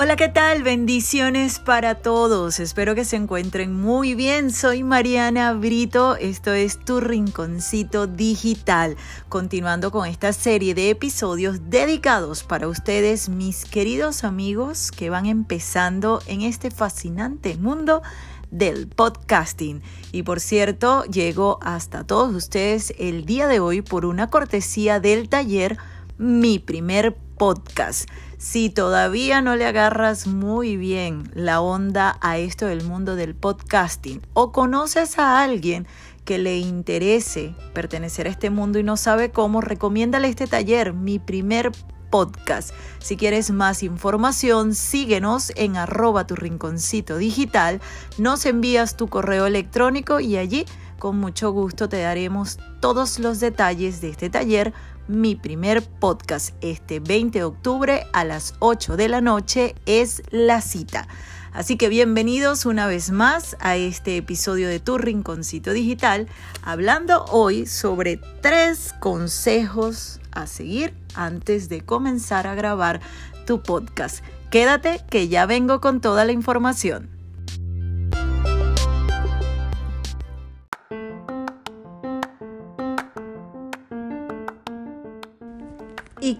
Hola, ¿qué tal? Bendiciones para todos. Espero que se encuentren muy bien. Soy Mariana Brito. Esto es Tu Rinconcito Digital. Continuando con esta serie de episodios dedicados para ustedes, mis queridos amigos que van empezando en este fascinante mundo del podcasting. Y por cierto, llego hasta todos ustedes el día de hoy por una cortesía del taller Mi primer podcast. Si todavía no le agarras muy bien la onda a esto del mundo del podcasting o conoces a alguien que le interese pertenecer a este mundo y no sabe cómo, recomiéndale este taller, mi primer podcast. Si quieres más información, síguenos en arroba tu rinconcito digital, nos envías tu correo electrónico y allí con mucho gusto te daremos todos los detalles de este taller mi primer podcast este 20 de octubre a las 8 de la noche es la cita. Así que bienvenidos una vez más a este episodio de Tu Rinconcito Digital, hablando hoy sobre tres consejos a seguir antes de comenzar a grabar tu podcast. Quédate que ya vengo con toda la información.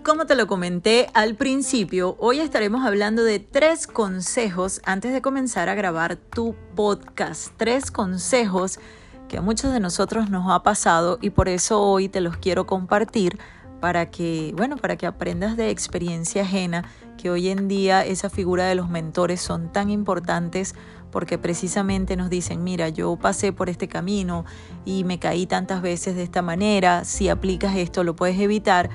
Como te lo comenté al principio, hoy estaremos hablando de tres consejos antes de comenzar a grabar tu podcast. Tres consejos que a muchos de nosotros nos ha pasado y por eso hoy te los quiero compartir para que, bueno, para que aprendas de experiencia ajena, que hoy en día esa figura de los mentores son tan importantes porque precisamente nos dicen, mira, yo pasé por este camino y me caí tantas veces de esta manera, si aplicas esto lo puedes evitar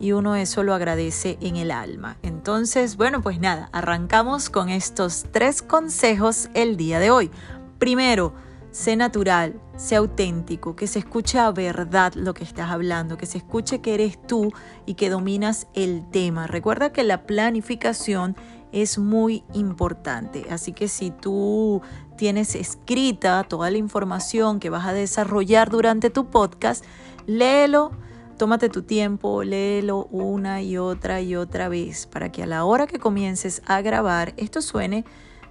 y uno eso lo agradece en el alma. Entonces, bueno, pues nada, arrancamos con estos tres consejos el día de hoy. Primero, sé natural, sé auténtico, que se escuche a verdad lo que estás hablando, que se escuche que eres tú y que dominas el tema. Recuerda que la planificación es muy importante, así que si tú tienes escrita toda la información que vas a desarrollar durante tu podcast, léelo Tómate tu tiempo, léelo una y otra y otra vez para que a la hora que comiences a grabar esto suene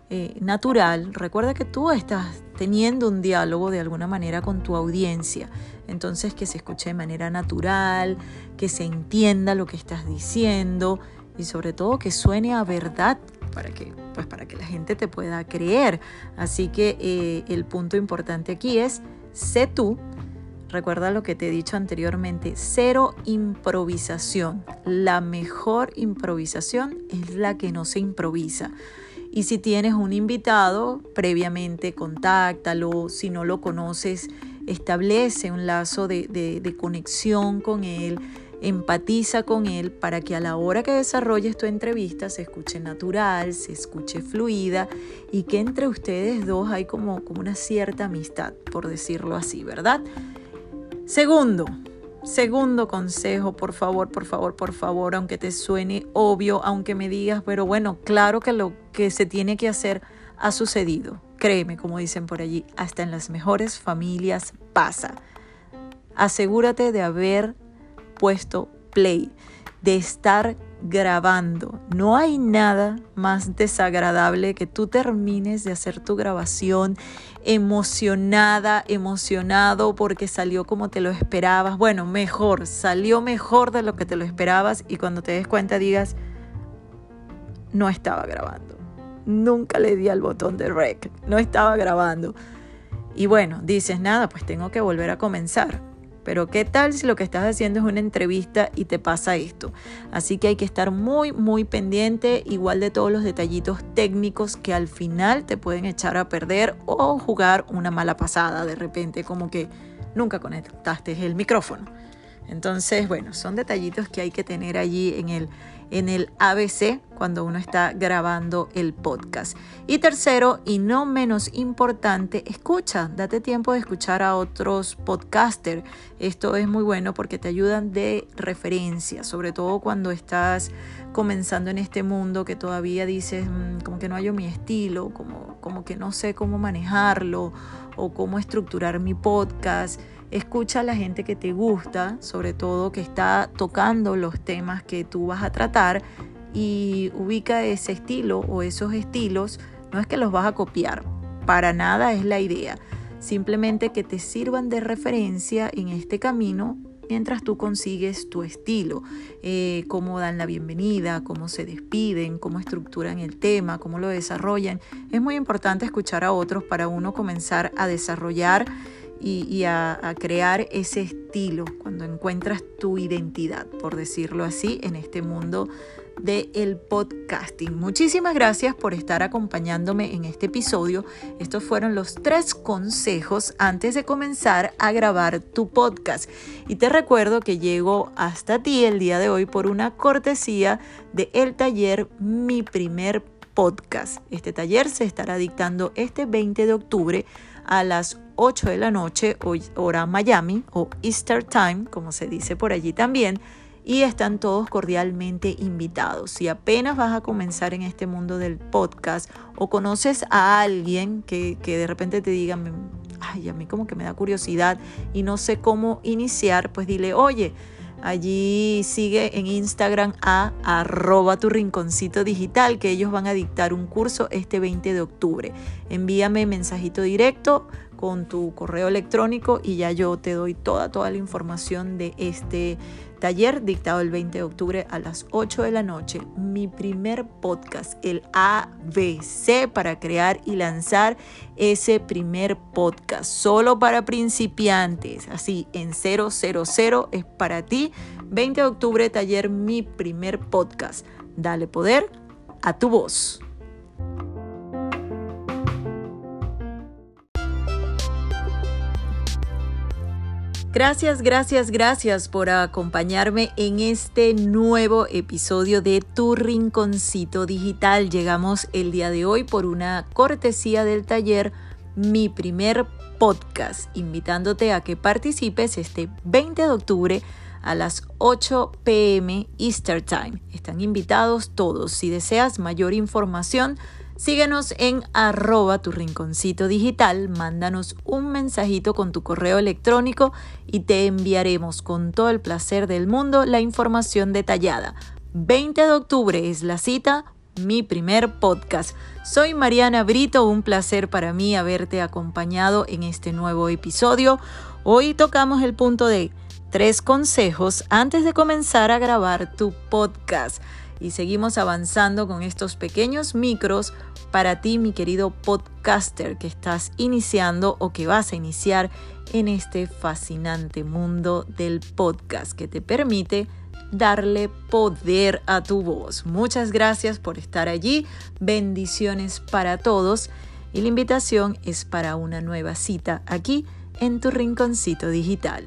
eh, natural. Recuerda que tú estás teniendo un diálogo de alguna manera con tu audiencia. Entonces que se escuche de manera natural, que se entienda lo que estás diciendo y sobre todo que suene a verdad para que, pues para que la gente te pueda creer. Así que eh, el punto importante aquí es, sé tú, Recuerda lo que te he dicho anteriormente, cero improvisación. La mejor improvisación es la que no se improvisa. Y si tienes un invitado, previamente contáctalo. Si no lo conoces, establece un lazo de, conexión con él empatiza con él para que a la hora que desarrolles tu entrevista se escuche natural, se escuche fluida y que entre ustedes dos hay como una cierta amistad, por decirlo así, ¿verdad? Segundo, segundo consejo, por favor, por favor, por favor, aunque te suene obvio, aunque me digas, pero bueno, claro que lo que se tiene que hacer ha sucedido. Créeme, como dicen por allí, hasta en las mejores familias pasa. Asegúrate de haber puesto play, de estar grabando. No hay nada más desagradable que tú termines de hacer tu grabación emocionada, emocionado porque salió como te lo esperabas. Bueno, mejor, salió mejor de lo que te lo esperabas y cuando te des cuenta digas, no estaba grabando. Nunca le di al botón de rec, no estaba grabando. Y bueno, dices, nada, pues tengo que volver a comenzar. Pero ¿qué tal si lo que estás haciendo es una entrevista y te pasa esto? Así que hay que estar muy, muy pendiente, igual de todos los detallitos técnicos que al final te pueden echar a perder o jugar una mala pasada de repente, como que nunca conectaste el micrófono. Entonces, bueno, son detallitos que hay que tener allí en el en el ABC cuando uno está grabando el podcast. Y tercero, y no menos importante, escucha, date tiempo de escuchar a otros podcasters. Esto es muy bueno porque te ayudan de referencia, sobre todo cuando estás comenzando en este mundo que todavía dices, mm, como que no hallo mi estilo, como, como que no sé cómo manejarlo o cómo estructurar mi podcast. Escucha a la gente que te gusta, sobre todo que está tocando los temas que tú vas a tratar y ubica ese estilo o esos estilos. No es que los vas a copiar, para nada es la idea. Simplemente que te sirvan de referencia en este camino mientras tú consigues tu estilo, eh, cómo dan la bienvenida, cómo se despiden, cómo estructuran el tema, cómo lo desarrollan. Es muy importante escuchar a otros para uno comenzar a desarrollar y, a, crear ese estilo cuando encuentras tu identidad, por decirlo así, en este mundo del el podcasting. Muchísimas gracias por estar acompañándome en este episodio. Estos fueron los tres consejos antes de comenzar a grabar tu podcast. Y te recuerdo que llego hasta ti el día de hoy por una cortesía de el taller Mi primer podcast. Este taller se estará dictando este 20 de octubre a las 8 de la noche, hora Miami o Easter Time, como se dice por allí también, y están todos cordialmente invitados. Si apenas vas a comenzar en este mundo del podcast o conoces a alguien que, que de repente te diga, ay, a mí como que me da curiosidad y no sé cómo iniciar, pues dile, oye, Allí sigue en Instagram a arroba tu rinconcito digital, que ellos van a dictar un curso este 20 de octubre. Envíame mensajito directo con tu correo electrónico y ya yo te doy toda, toda la información de este taller dictado el 20 de octubre a las 8 de la noche. Mi primer podcast, el ABC, para crear y lanzar ese primer podcast, solo para principiantes, así en 000 es para ti. 20 de octubre, taller Mi primer podcast. Dale poder a tu voz. Gracias, gracias, gracias por acompañarme en este nuevo episodio de Tu Rinconcito Digital. Llegamos el día de hoy por una cortesía del taller Mi primer podcast, invitándote a que participes este 20 de octubre a las 8 pm Easter Time. Están invitados todos. Si deseas mayor información, Síguenos en arroba tu rinconcito digital, mándanos un mensajito con tu correo electrónico y te enviaremos con todo el placer del mundo la información detallada. 20 de octubre es la cita, mi primer podcast. Soy Mariana Brito, un placer para mí haberte acompañado en este nuevo episodio. Hoy tocamos el punto de tres consejos antes de comenzar a grabar tu podcast y seguimos avanzando con estos pequeños micros para ti, mi querido podcaster que estás iniciando o que vas a iniciar en este fascinante mundo del podcast que te permite darle poder a tu voz. Muchas gracias por estar allí. Bendiciones para todos. Y la invitación es para una nueva cita aquí en tu rinconcito digital.